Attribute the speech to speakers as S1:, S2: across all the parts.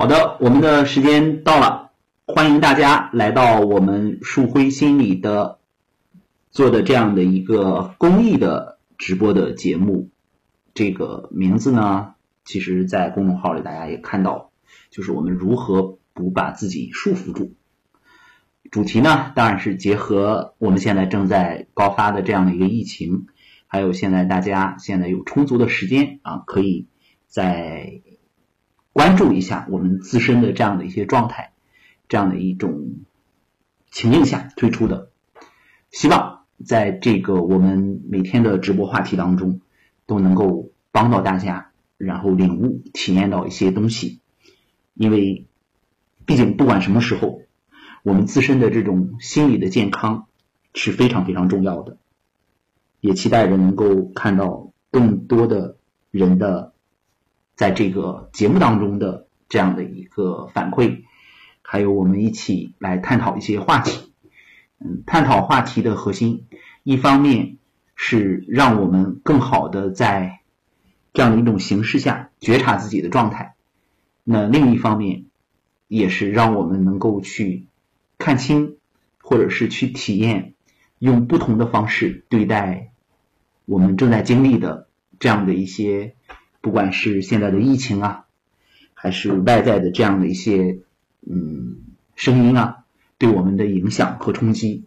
S1: 好的，我们的时间到了，欢迎大家来到我们树辉心理的做的这样的一个公益的直播的节目。这个名字呢，其实，在公众号里大家也看到，就是我们如何不把自己束缚住。主题呢，当然是结合我们现在正在高发的这样的一个疫情，还有现在大家现在有充足的时间啊，可以在关注一下我们自身的这样的一些状态，这样的一种情境下推出的。希望在这个我们每天的直播话题当中，都能够帮到大家，然后领悟、体验到一些东西。因为毕竟不管什么时候。我们自身的这种心理的健康是非常非常重要的，也期待着能够看到更多的人的在这个节目当中的这样的一个反馈，还有我们一起来探讨一些话题。嗯，探讨话题的核心，一方面是让我们更好的在这样的一种形式下觉察自己的状态，那另一方面也是让我们能够去。看清，或者是去体验，用不同的方式对待我们正在经历的这样的一些，不管是现在的疫情啊，还是外在的这样的一些嗯声音啊，对我们的影响和冲击，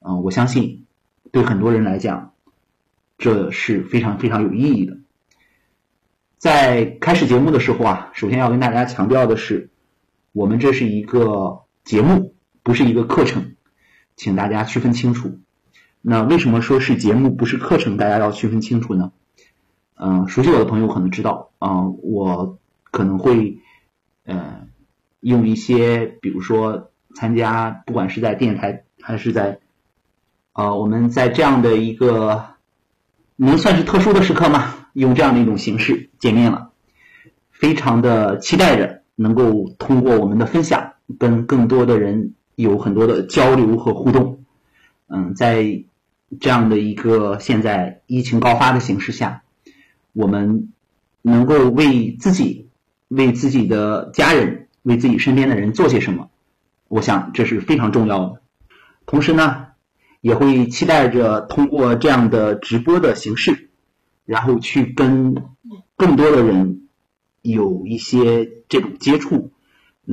S1: 啊，我相信对很多人来讲，这是非常非常有意义的。在开始节目的时候啊，首先要跟大家强调的是，我们这是一个节目。不是一个课程，请大家区分清楚。那为什么说是节目不是课程？大家要区分清楚呢？嗯，熟悉我的朋友可能知道，啊，我可能会，呃，用一些，比如说参加，不管是在电台还是在，呃，我们在这样的一个能算是特殊的时刻吗？用这样的一种形式见面了，非常的期待着能够通过我们的分享，跟更多的人。有很多的交流和互动，嗯，在这样的一个现在疫情高发的形势下，我们能够为自己、为自己的家人、为自己身边的人做些什么，我想这是非常重要的。同时呢，也会期待着通过这样的直播的形式，然后去跟更多的人有一些这种接触。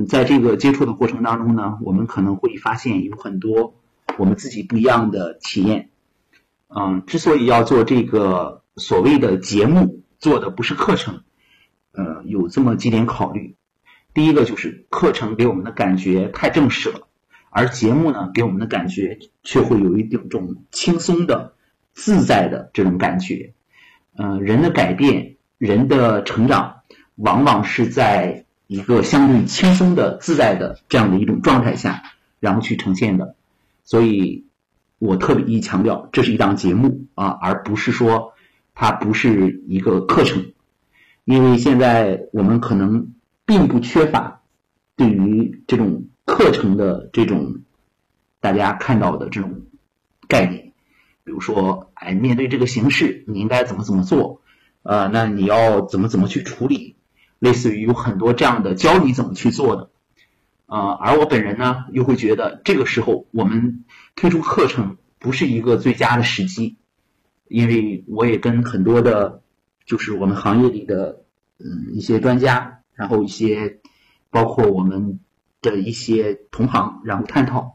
S1: 在这个接触的过程当中呢，我们可能会发现有很多我们自己不一样的体验。嗯，之所以要做这个所谓的节目，做的不是课程，呃，有这么几点考虑。第一个就是课程给我们的感觉太正式了，而节目呢给我们的感觉却会有一种轻松的、自在的这种感觉。呃，人的改变、人的成长，往往是在。一个相对轻松的、自在的这样的一种状态下，然后去呈现的，所以我特别一强调，这是一档节目啊，而不是说它不是一个课程，因为现在我们可能并不缺乏对于这种课程的这种大家看到的这种概念，比如说，哎，面对这个形势，你应该怎么怎么做，呃，那你要怎么怎么去处理。类似于有很多这样的教你怎么去做的，呃，而我本人呢，又会觉得这个时候我们推出课程不是一个最佳的时机，因为我也跟很多的，就是我们行业里的，嗯，一些专家，然后一些包括我们的一些同行，然后探讨，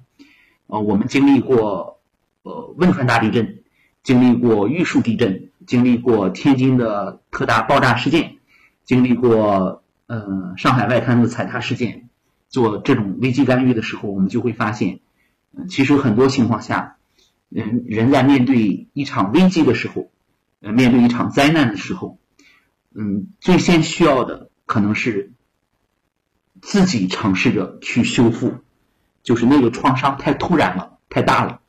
S1: 呃，我们经历过呃汶川大地震，经历过玉树地震，经历过天津的特大爆炸事件。经历过呃上海外滩的踩踏事件，做这种危机干预的时候，我们就会发现，其实很多情况下，人人在面对一场危机的时候，呃面对一场灾难的时候，嗯，最先需要的可能是自己尝试着去修复，就是那个创伤太突然了，太大了，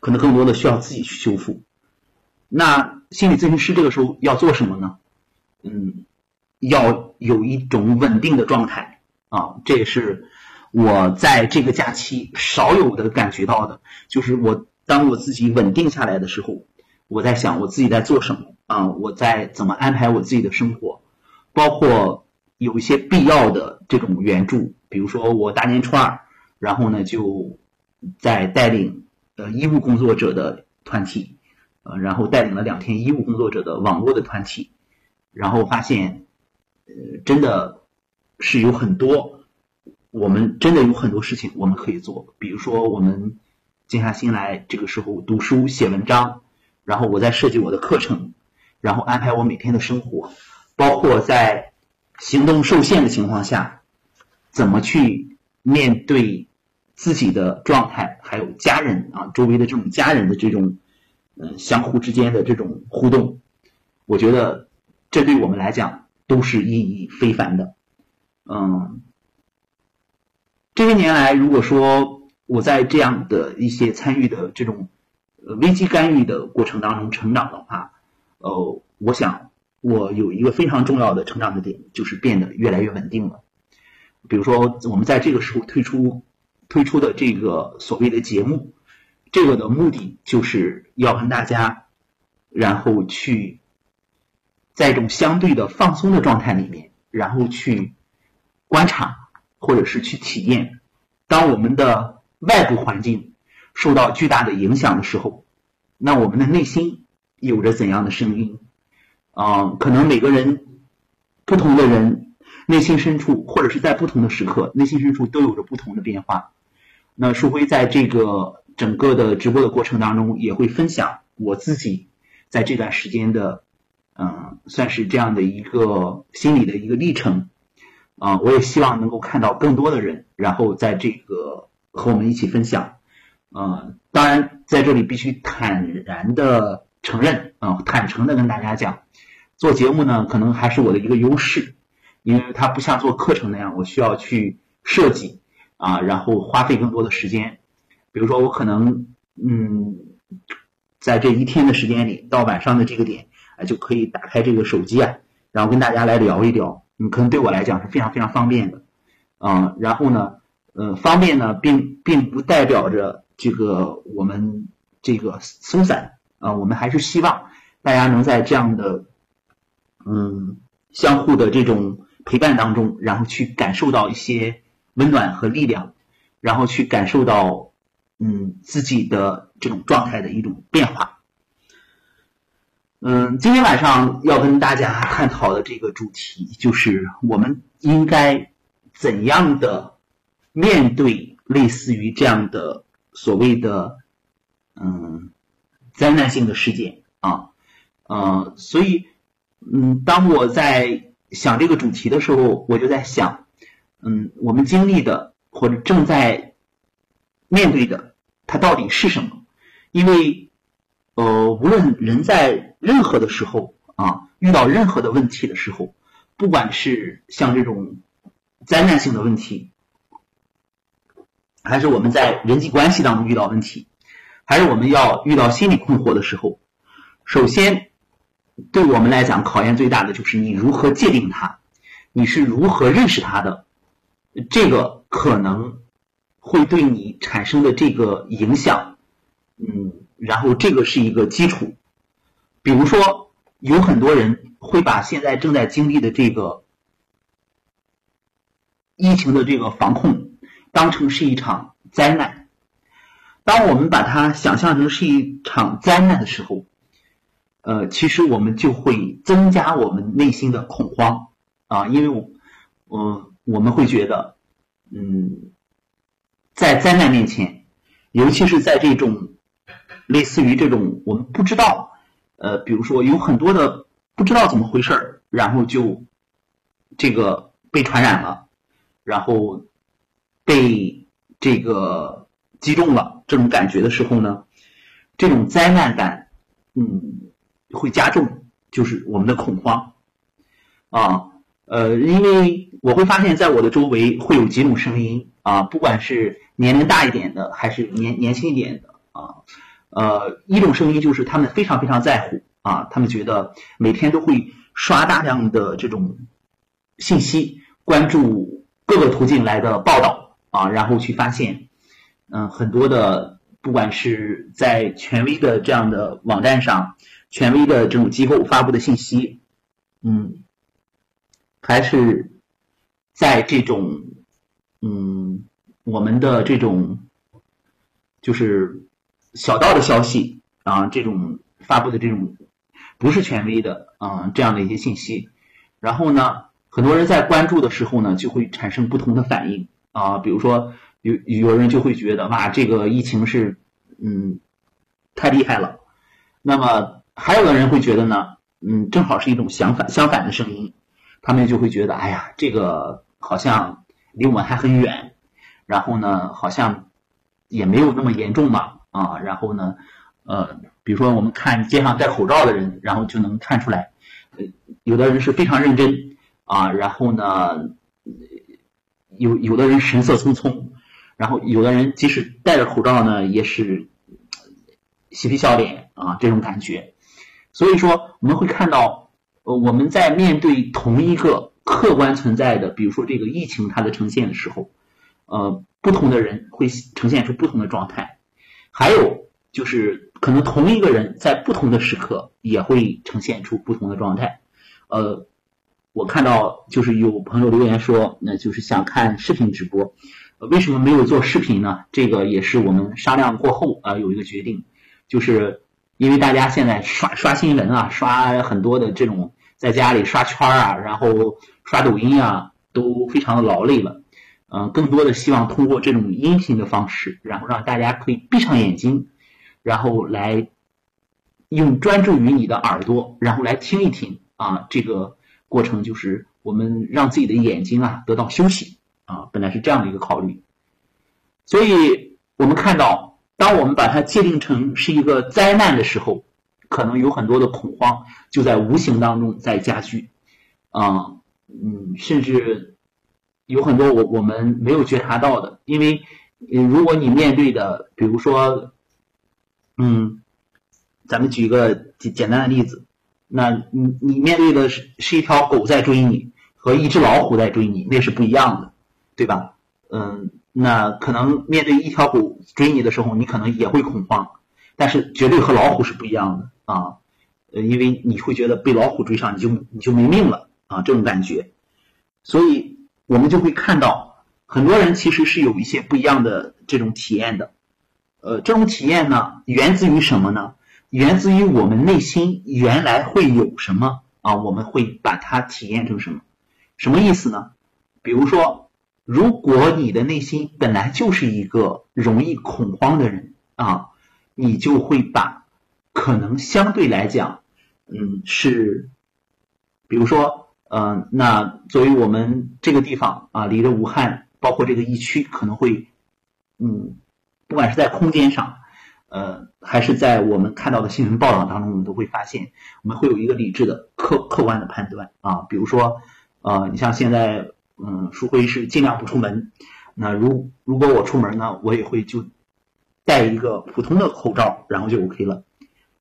S1: 可能更多的需要自己去修复。那心理咨询师这个时候要做什么呢？嗯，要有一种稳定的状态啊，这也是我在这个假期少有的感觉到的。就是我当我自己稳定下来的时候，我在想我自己在做什么啊，我在怎么安排我自己的生活，包括有一些必要的这种援助，比如说我大年初二，然后呢就在带领呃医务工作者的团体，呃，然后带领了两天医务工作者的网络的团体，然后发现，呃，真的是有很多，我们真的有很多事情我们可以做，比如说我们静下心来这个时候读书写文章，然后我在设计我的课程，然后安排我每天的生活，包括在。行动受限的情况下，怎么去面对自己的状态，还有家人啊周围的这种家人的这种嗯相互之间的这种互动，我觉得这对我们来讲都是意义非凡的。嗯，这些年来，如果说我在这样的一些参与的这种危机干预的过程当中成长的话，呃，我想。我有一个非常重要的成长的点，就是变得越来越稳定了。比如说，我们在这个时候推出推出的这个所谓的节目，这个的目的就是要跟大家，然后去在一种相对的放松的状态里面，然后去观察或者是去体验，当我们的外部环境受到巨大的影响的时候，那我们的内心有着怎样的声音？啊，可能每个人不同的人内心深处，或者是在不同的时刻，内心深处都有着不同的变化。那舒辉在这个整个的直播的过程当中，也会分享我自己在这段时间的，嗯，算是这样的一个心理的一个历程。啊，我也希望能够看到更多的人，然后在这个和我们一起分享。嗯，当然在这里必须坦然的承认，啊，坦诚的跟大家讲。做节目呢，可能还是我的一个优势，因为它不像做课程那样，我需要去设计啊，然后花费更多的时间。比如说，我可能嗯，在这一天的时间里，到晚上的这个点啊，就可以打开这个手机啊，然后跟大家来聊一聊。嗯，可能对我来讲是非常非常方便的啊。然后呢，呃，方便呢，并并不代表着这个我们这个松散啊，我们还是希望大家能在这样的。嗯，相互的这种陪伴当中，然后去感受到一些温暖和力量，然后去感受到嗯自己的这种状态的一种变化。嗯，今天晚上要跟大家探讨的这个主题，就是我们应该怎样的面对类似于这样的所谓的嗯灾难性的事件啊，呃，所以。嗯，当我在想这个主题的时候，我就在想，嗯，我们经历的或者正在面对的，它到底是什么？因为，呃，无论人在任何的时候啊，遇到任何的问题的时候，不管是像这种灾难性的问题，还是我们在人际关系当中遇到问题，还是我们要遇到心理困惑的时候，首先。对我们来讲，考验最大的就是你如何界定它，你是如何认识它的，这个可能会对你产生的这个影响，嗯，然后这个是一个基础。比如说，有很多人会把现在正在经历的这个疫情的这个防控当成是一场灾难。当我们把它想象成是一场灾难的时候，呃，其实我们就会增加我们内心的恐慌啊，因为我，我我们会觉得，嗯，在灾难面前，尤其是在这种类似于这种我们不知道，呃，比如说有很多的不知道怎么回事儿，然后就这个被传染了，然后被这个击中了这种感觉的时候呢，这种灾难感，嗯。会加重，就是我们的恐慌，啊，呃，因为我会发现，在我的周围会有几种声音啊，不管是年龄大一点的，还是年年轻一点的啊，呃，一种声音就是他们非常非常在乎啊，他们觉得每天都会刷大量的这种信息，关注各个途径来的报道啊，然后去发现，嗯，很多的，不管是在权威的这样的网站上。权威的这种机构发布的信息，嗯，还是在这种嗯我们的这种就是小道的消息啊，这种发布的这种不是权威的啊这样的一些信息，然后呢，很多人在关注的时候呢，就会产生不同的反应啊，比如说有有人就会觉得哇，这个疫情是嗯太厉害了，那么还有的人会觉得呢，嗯，正好是一种相反相反的声音，他们就会觉得哎呀，这个好像离我们还很远，然后呢，好像也没有那么严重嘛。啊，然后呢，呃，比如说我们看街上戴口罩的人，然后就能看出来，呃，有的人是非常认真啊，然后呢，有有的人神色匆匆，然后有的人即使戴着口罩呢，也是嬉皮笑脸啊，这种感觉。所以说，我们会看到，呃，我们在面对同一个客观存在的，比如说这个疫情它的呈现的时候，呃，不同的人会呈现出不同的状态。还有就是，可能同一个人在不同的时刻也会呈现出不同的状态。呃，我看到就是有朋友留言说，那就是想看视频直播，为什么没有做视频呢？这个也是我们商量过后啊有一个决定，就是因为大家现在刷刷新闻啊，刷很多的这种在家里刷圈啊，然后刷抖音啊，都非常的劳累了。嗯，更多的希望通过这种音频的方式，然后让大家可以闭上眼睛，然后来用专注于你的耳朵，然后来听一听啊。这个过程就是我们让自己的眼睛啊得到休息啊，本来是这样的一个考虑。所以我们看到，当我们把它界定成是一个灾难的时候，可能有很多的恐慌就在无形当中在加剧啊，嗯，甚至。有很多我我们没有觉察到的，因为如果你面对的，比如说，嗯，咱们举一个简简单的例子，那你你面对的是是一条狗在追你，和一只老虎在追你，那是不一样的，对吧？嗯，那可能面对一条狗追你的时候，你可能也会恐慌，但是绝对和老虎是不一样的啊，呃，因为你会觉得被老虎追上，你就你就没命了啊，这种感觉，所以。我们就会看到，很多人其实是有一些不一样的这种体验的，呃，这种体验呢，源自于什么呢？源自于我们内心原来会有什么啊？我们会把它体验成什么？什么意思呢？比如说，如果你的内心本来就是一个容易恐慌的人啊，你就会把可能相对来讲，嗯，是，比如说。嗯，那作为我们这个地方啊，离着武汉，包括这个疫区，可能会，嗯，不管是在空间上，呃，还是在我们看到的新闻报道当中，我们都会发现，我们会有一个理智的、客客观的判断啊。比如说，呃，你像现在，嗯，舒辉是尽量不出门，那如如果我出门呢，我也会就戴一个普通的口罩，然后就 OK 了。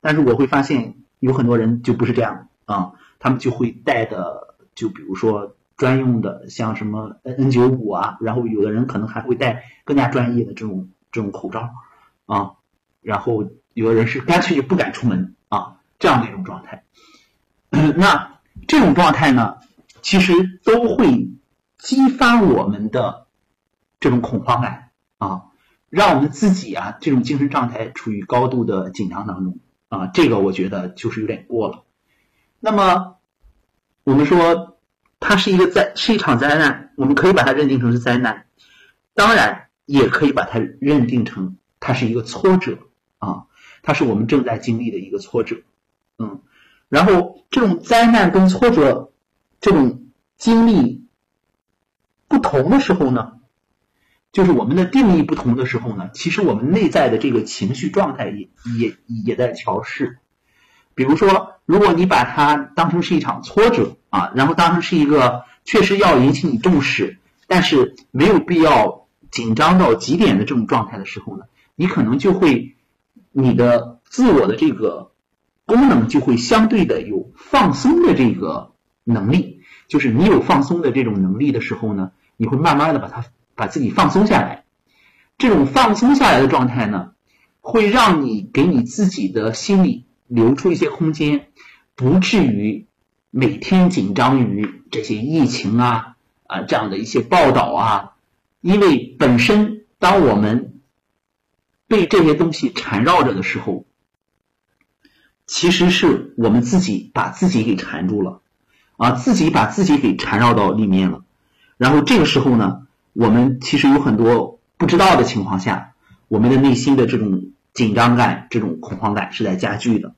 S1: 但是我会发现有很多人就不是这样啊，他们就会戴的。就比如说专用的，像什么 N N 九五啊，然后有的人可能还会戴更加专业的这种这种口罩啊，然后有的人是干脆就不敢出门啊，这样的一种状态。那这种状态呢，其实都会激发我们的这种恐慌感啊，让我们自己啊这种精神状态处于高度的紧张当中啊，这个我觉得就是有点过了。那么。我们说，它是一个灾，是一场灾难。我们可以把它认定成是灾难，当然也可以把它认定成它是一个挫折啊，它是我们正在经历的一个挫折。嗯，然后这种灾难跟挫折这种经历不同的时候呢，就是我们的定义不同的时候呢，其实我们内在的这个情绪状态也也也在调试。比如说，如果你把它当成是一场挫折啊，然后当成是一个确实要引起你重视，但是没有必要紧张到极点的这种状态的时候呢，你可能就会你的自我的这个功能就会相对的有放松的这个能力，就是你有放松的这种能力的时候呢，你会慢慢的把它把自己放松下来，这种放松下来的状态呢，会让你给你自己的心理。留出一些空间，不至于每天紧张于这些疫情啊，啊这样的一些报道啊，因为本身当我们被这些东西缠绕着的时候，其实是我们自己把自己给缠住了，啊，自己把自己给缠绕到里面了。然后这个时候呢，我们其实有很多不知道的情况下，我们的内心的这种紧张感、这种恐慌感是在加剧的。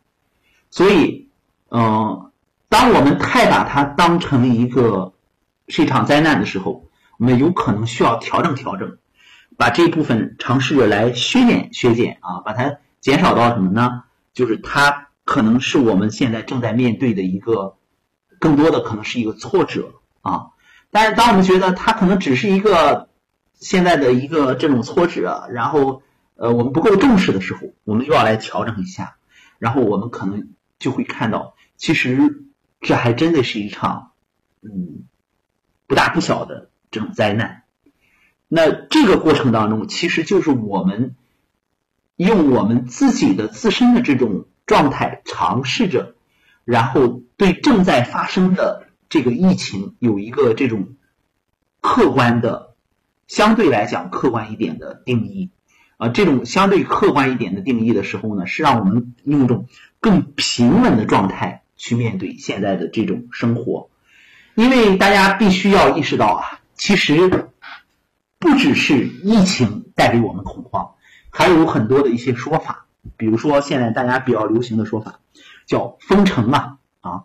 S1: 所以，嗯，当我们太把它当成一个是一场灾难的时候，我们有可能需要调整调整，把这部分尝试着来削减削减啊，把它减少到什么呢？就是它。可能是我们现在正在面对的一个，更多的可能是一个挫折啊。但是当我们觉得它可能只是一个现在的一个这种挫折，然后呃我们不够重视的时候，我们又要来调整一下，然后我们可能就会看到，其实这还真的是一场嗯不大不小的这种灾难。那这个过程当中，其实就是我们用我们自己的自身的这种。状态尝试着，然后对正在发生的这个疫情有一个这种客观的、相对来讲客观一点的定义啊。这种相对客观一点的定义的时候呢，是让我们用一种更平稳的状态去面对现在的这种生活。因为大家必须要意识到啊，其实不只是疫情带给我们恐慌，还有很多的一些说法。比如说，现在大家比较流行的说法叫封城啊啊，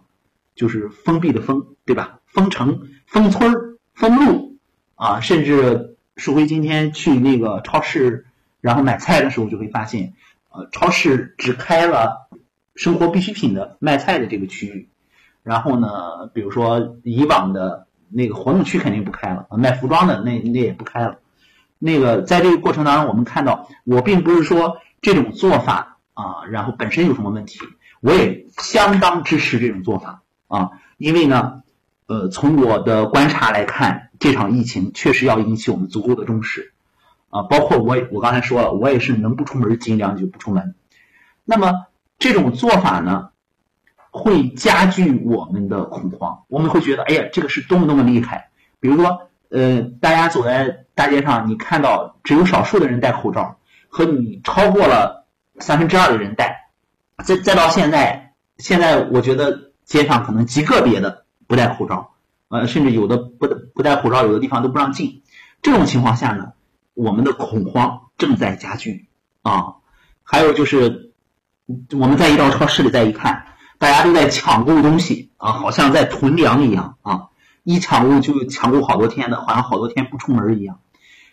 S1: 就是封闭的封，对吧？封城、封村、封路啊，甚至树辉今天去那个超市，然后买菜的时候就会发现，呃，超市只开了生活必需品的卖菜的这个区域，然后呢，比如说以往的那个活动区肯定不开了，卖服装的那那也不开了。那个在这个过程当中，我们看到，我并不是说。这种做法啊，然后本身有什么问题？我也相当支持这种做法啊，因为呢，呃，从我的观察来看，这场疫情确实要引起我们足够的重视啊。包括我，我刚才说了，我也是能不出门尽量就不出门。那么这种做法呢，会加剧我们的恐慌，我们会觉得，哎呀，这个是多么多么厉害。比如说，呃，大家走在大街上，你看到只有少数的人戴口罩。和你超过了三分之二的人戴，再再到现在，现在我觉得街上可能极个别的不戴口罩，呃，甚至有的不不戴口罩，有的地方都不让进。这种情况下呢，我们的恐慌正在加剧啊。还有就是，我们再一到超市里再一看，大家都在抢购东西啊，好像在囤粮一样啊，一抢购就抢购好多天的，好像好多天不出门一样。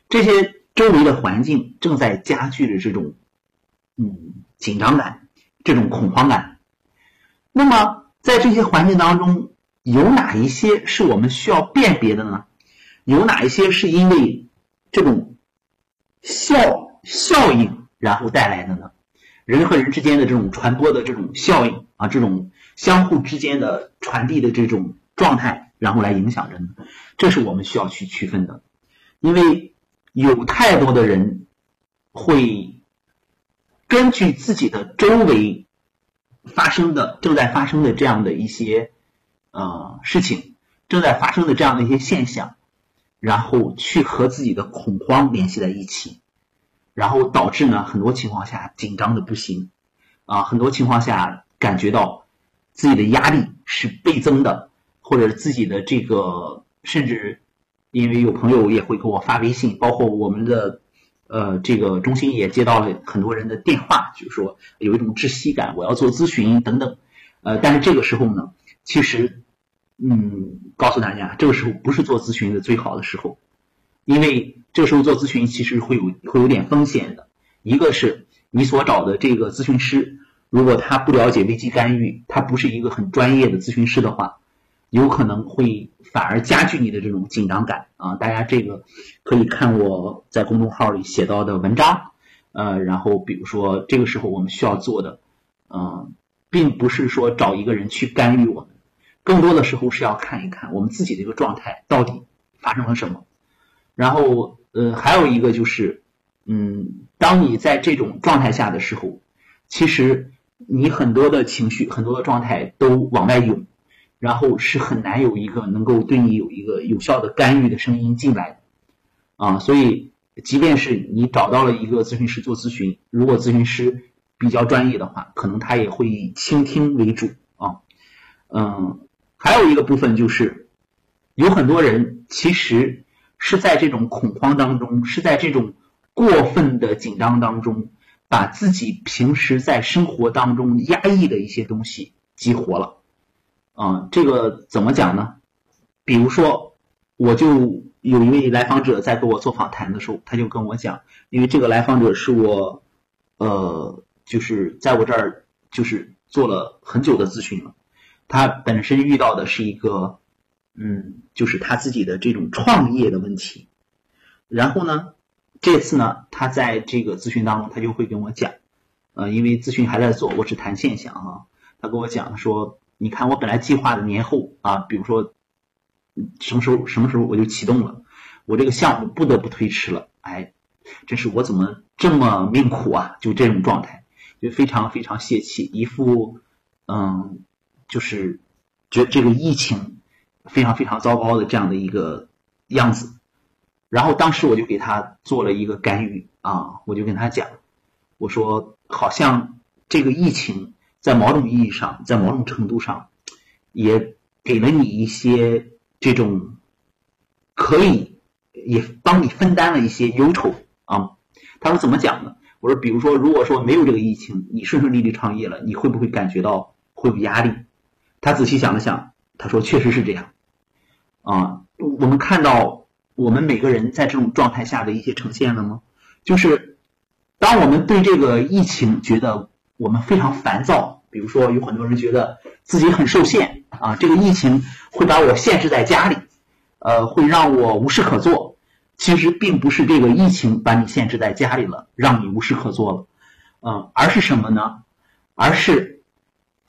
S1: 这些。周围的环境正在加剧着这种，嗯，紧张感，这种恐慌感。那么，在这些环境当中，有哪一些是我们需要辨别的呢？有哪一些是因为这种效效应然后带来的呢？人和人之间的这种传播的这种效应啊，这种相互之间的传递的这种状态，然后来影响着呢？这是我们需要去区分的，因为。有太多的人会根据自己的周围发生的、正在发生的这样的一些呃事情，正在发生的这样的一些现象，然后去和自己的恐慌联系在一起，然后导致呢很多情况下紧张的不行啊，很多情况下感觉到自己的压力是倍增的，或者自己的这个甚至。因为有朋友也会给我发微信，包括我们的呃这个中心也接到了很多人的电话，就是说有一种窒息感，我要做咨询等等。呃，但是这个时候呢，其实嗯，告诉大家，这个时候不是做咨询的最好的时候，因为这个时候做咨询其实会有会有点风险的。一个是你所找的这个咨询师，如果他不了解危机干预，他不是一个很专业的咨询师的话。有可能会反而加剧你的这种紧张感啊！大家这个可以看我在公众号里写到的文章，呃，然后比如说这个时候我们需要做的，嗯，并不是说找一个人去干预我们，更多的时候是要看一看我们自己的一个状态到底发生了什么。然后，呃，还有一个就是，嗯，当你在这种状态下的时候，其实你很多的情绪、很多的状态都往外涌。然后是很难有一个能够对你有一个有效的干预的声音进来啊，所以即便是你找到了一个咨询师做咨询，如果咨询师比较专业的话，可能他也会以倾听为主啊，嗯，还有一个部分就是有很多人其实是在这种恐慌当中，是在这种过分的紧张当中，把自己平时在生活当中压抑的一些东西激活了。啊，这个怎么讲呢？比如说，我就有一位来访者在跟我做访谈的时候，他就跟我讲，因为这个来访者是我，呃，就是在我这儿就是做了很久的咨询了。他本身遇到的是一个，嗯，就是他自己的这种创业的问题。然后呢，这次呢，他在这个咨询当中，他就会跟我讲，呃，因为咨询还在做，我只谈现象啊。他跟我讲说。你看，我本来计划的年后啊，比如说什么时候什么时候我就启动了，我这个项目不得不推迟了。哎，真是我怎么这么命苦啊？就这种状态，就非常非常泄气，一副嗯，就是觉这个疫情非常非常糟糕的这样的一个样子。然后当时我就给他做了一个干预啊，我就跟他讲，我说好像这个疫情。在某种意义上，在某种程度上，也给了你一些这种可以也帮你分担了一些忧愁啊。他说怎么讲呢？我说，比如说，如果说没有这个疫情，你顺顺利利创业了，你会不会感觉到会有压力？他仔细想了想，他说确实是这样啊。我们看到我们每个人在这种状态下的一些呈现了吗？就是当我们对这个疫情觉得。我们非常烦躁，比如说有很多人觉得自己很受限啊，这个疫情会把我限制在家里，呃，会让我无事可做。其实并不是这个疫情把你限制在家里了，让你无事可做了，嗯，而是什么呢？而是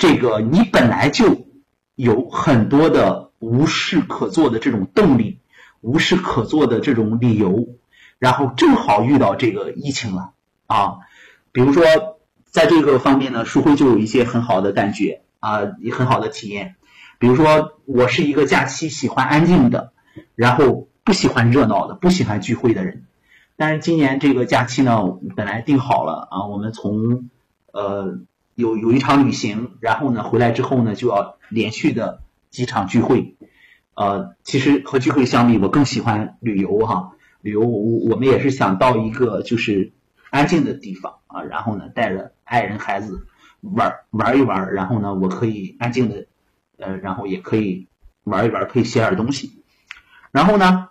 S1: 这个你本来就有很多的无事可做的这种动力，无事可做的这种理由，然后正好遇到这个疫情了啊，比如说。在这个方面呢，书辉就有一些很好的感觉啊，也很好的体验。比如说，我是一个假期喜欢安静的，然后不喜欢热闹的，不喜欢聚会的人。但是今年这个假期呢，本来定好了啊，我们从呃有有一场旅行，然后呢回来之后呢，就要连续的几场聚会。呃，其实和聚会相比，我更喜欢旅游哈。旅游，我我们也是想到一个就是安静的地方啊，然后呢带着。爱人孩子玩玩一玩，然后呢，我可以安静的，呃，然后也可以玩一玩，可以写点东西。然后呢，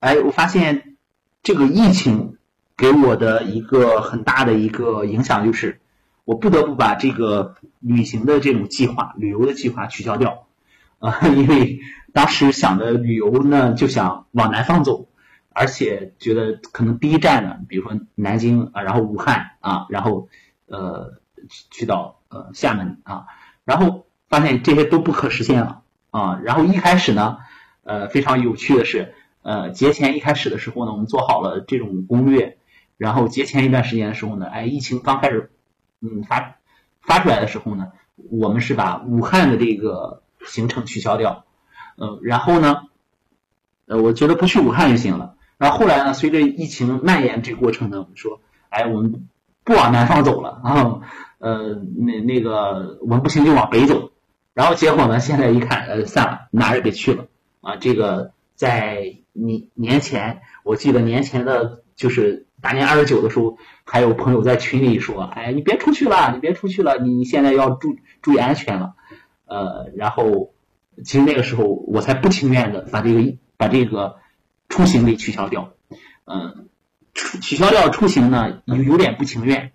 S1: 哎，我发现这个疫情给我的一个很大的一个影响就是，我不得不把这个旅行的这种计划、旅游的计划取消掉啊，因为当时想的旅游呢，就想往南方走，而且觉得可能第一站呢，比如说南京啊，然后武汉啊，然后。呃，去到呃厦门啊，然后发现这些都不可实现了啊。然后一开始呢，呃，非常有趣的是，呃，节前一开始的时候呢，我们做好了这种攻略，然后节前一段时间的时候呢，哎，疫情刚开始，嗯，发发出来的时候呢，我们是把武汉的这个行程取消掉，呃，然后呢，呃，我觉得不去武汉就行了。然后后来呢，随着疫情蔓延这个过程呢，我们说，哎，我们。不往南方走了啊，呃，那那个我们不行就往北走，然后结果呢，现在一看，呃，算了，哪儿也别去了啊。这个在年年前，我记得年前的，就是大年二十九的时候，还有朋友在群里说，哎，你别出去了，你别出去了，你现在要注注意安全了，呃，然后其实那个时候我才不情愿的把这个把这个出行给取消掉，嗯。取消掉出行呢，有有点不情愿，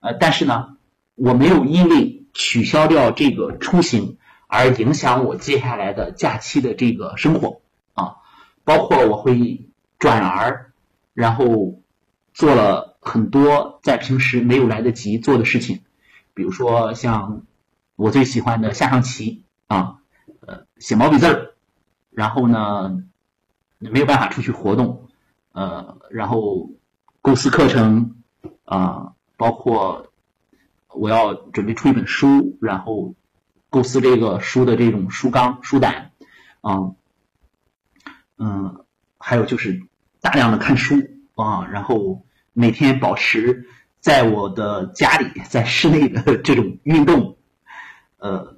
S1: 呃，但是呢，我没有因为取消掉这个出行而影响我接下来的假期的这个生活啊，包括我会转而，然后做了很多在平时没有来得及做的事情，比如说像我最喜欢的下象棋啊，呃，写毛笔字儿，然后呢，没有办法出去活动，呃，然后。构思课程啊，包括我要准备出一本书，然后构思这个书的这种书纲、书胆，啊，嗯，还有就是大量的看书啊，然后每天保持在我的家里在室内的这种运动，呃，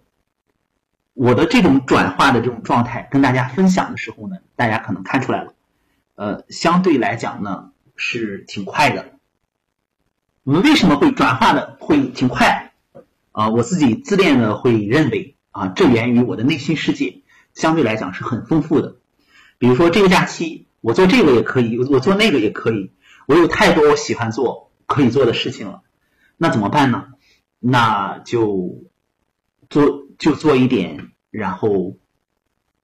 S1: 我的这种转化的这种状态跟大家分享的时候呢，大家可能看出来了，呃，相对来讲呢是挺快的。我们为什么会转化的会挺快？啊，我自己自恋的会认为啊，这源于我的内心世界相对来讲是很丰富的。比如说这个假期，我做这个也可以，我做那个也可以，我有太多我喜欢做可以做的事情了。那怎么办呢？那就做就做一点，然后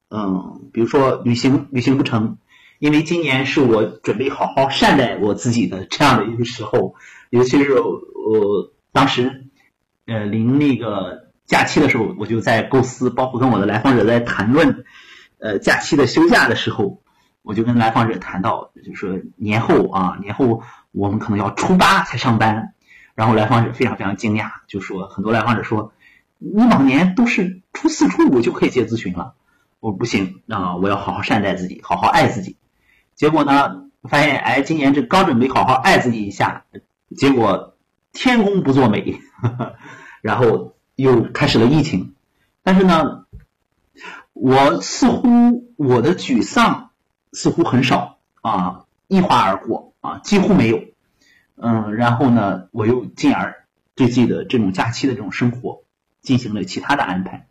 S1: 嗯，比如说旅行旅行不成，因为今年是我准备好好善待我自己的这样的一个时候，尤其是我当时。呃，临那个假期的时候，我就在构思，包括跟我的来访者在谈论，呃，假期的休假的时候，我就跟来访者谈到，就说年后啊，年后我们可能要初八才上班，然后来访者非常非常惊讶，就说很多来访者说，你往年都是初四初五就可以接咨询了，我不行啊，我要好好善待自己，好好爱自己。结果呢，发现哎，今年这刚准备好好爱自己一下，结果天公不作美。然后又开始了疫情，但是呢，我似乎我的沮丧似乎很少啊，一划而过啊，几乎没有。嗯，然后呢，我又进而对自己的这种假期的这种生活进行了其他的安排。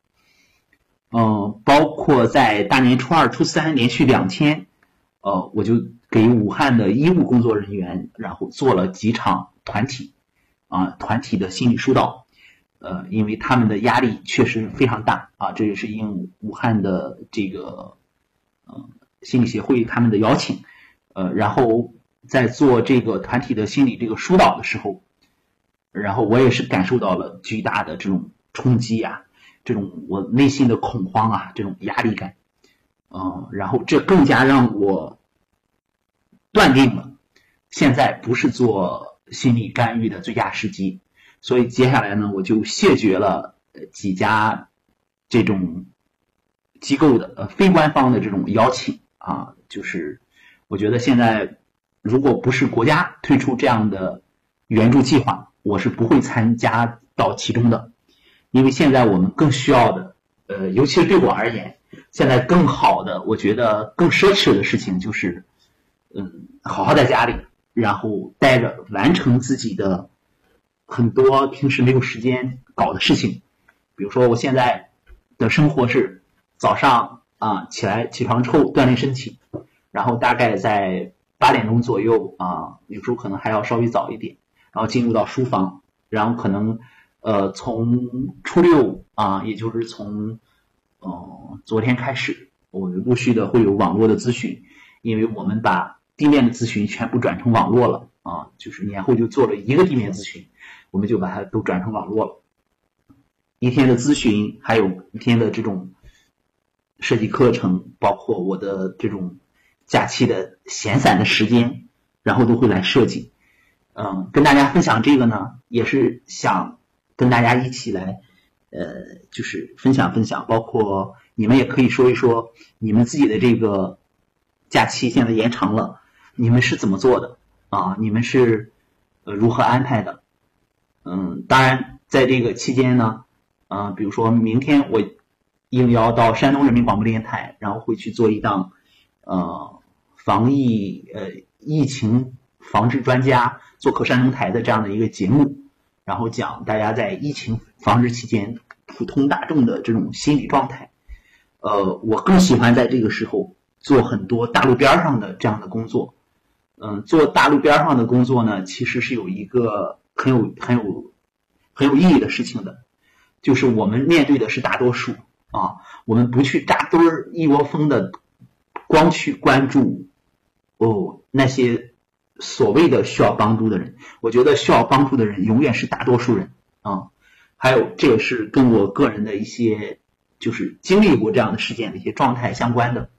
S1: 嗯，包括在大年初二、初三连续两天，呃，我就给武汉的医务工作人员，然后做了几场团体啊，团体的心理疏导。呃，因为他们的压力确实非常大啊，这也是应武汉的这个嗯心理协会他们的邀请，呃，然后在做这个团体的心理这个疏导的时候，然后我也是感受到了巨大的这种冲击啊，这种我内心的恐慌啊，这种压力感，嗯，然后这更加让我断定了，现在不是做心理干预的最佳时机。所以接下来呢，我就谢绝了几家这种机构的呃非官方的这种邀请啊，就是我觉得现在如果不是国家推出这样的援助计划，我是不会参加到其中的，因为现在我们更需要的，呃，尤其是对我而言，现在更好的，我觉得更奢侈的事情就是，嗯，好好在家里，然后待着，完成自己的。很多平时没有时间搞的事情，比如说我现在的生活是早上啊起来起床之后锻炼身体，然后大概在八点钟左右啊，有时候可能还要稍微早一点，然后进入到书房，然后可能呃从初六啊，也就是从嗯昨天开始，我们陆续的会有网络的咨询，因为我们把地面的咨询全部转成网络了啊，就是年后就做了一个地面咨询。我们就把它都转成网络了，一天的咨询，还有一天的这种设计课程，包括我的这种假期的闲散的时间，然后都会来设计。嗯，跟大家分享这个呢，也是想跟大家一起来，呃，就是分享分享，包括你们也可以说一说你们自己的这个假期现在延长了，你们是怎么做的啊？你们是呃如何安排的？嗯，当然，在这个期间呢，嗯，比如说明天我应邀到山东人民广播电台，然后会去做一档呃防疫呃疫情防治专家做客山东台的这样的一个节目，然后讲大家在疫情防治期间普通大众的这种心理状态。呃，我更喜欢在这个时候做很多大路边上的这样的工作。嗯，做大路边上的工作呢，其实是有一个。很有很有很有意义的事情的，就是我们面对的是大多数啊，我们不去扎堆儿一窝蜂的，光去关注哦那些所谓的需要帮助的人。我觉得需要帮助的人永远是大多数人啊。还有这也是跟我个人的一些就是经历过这样的事件的一些状态相关的。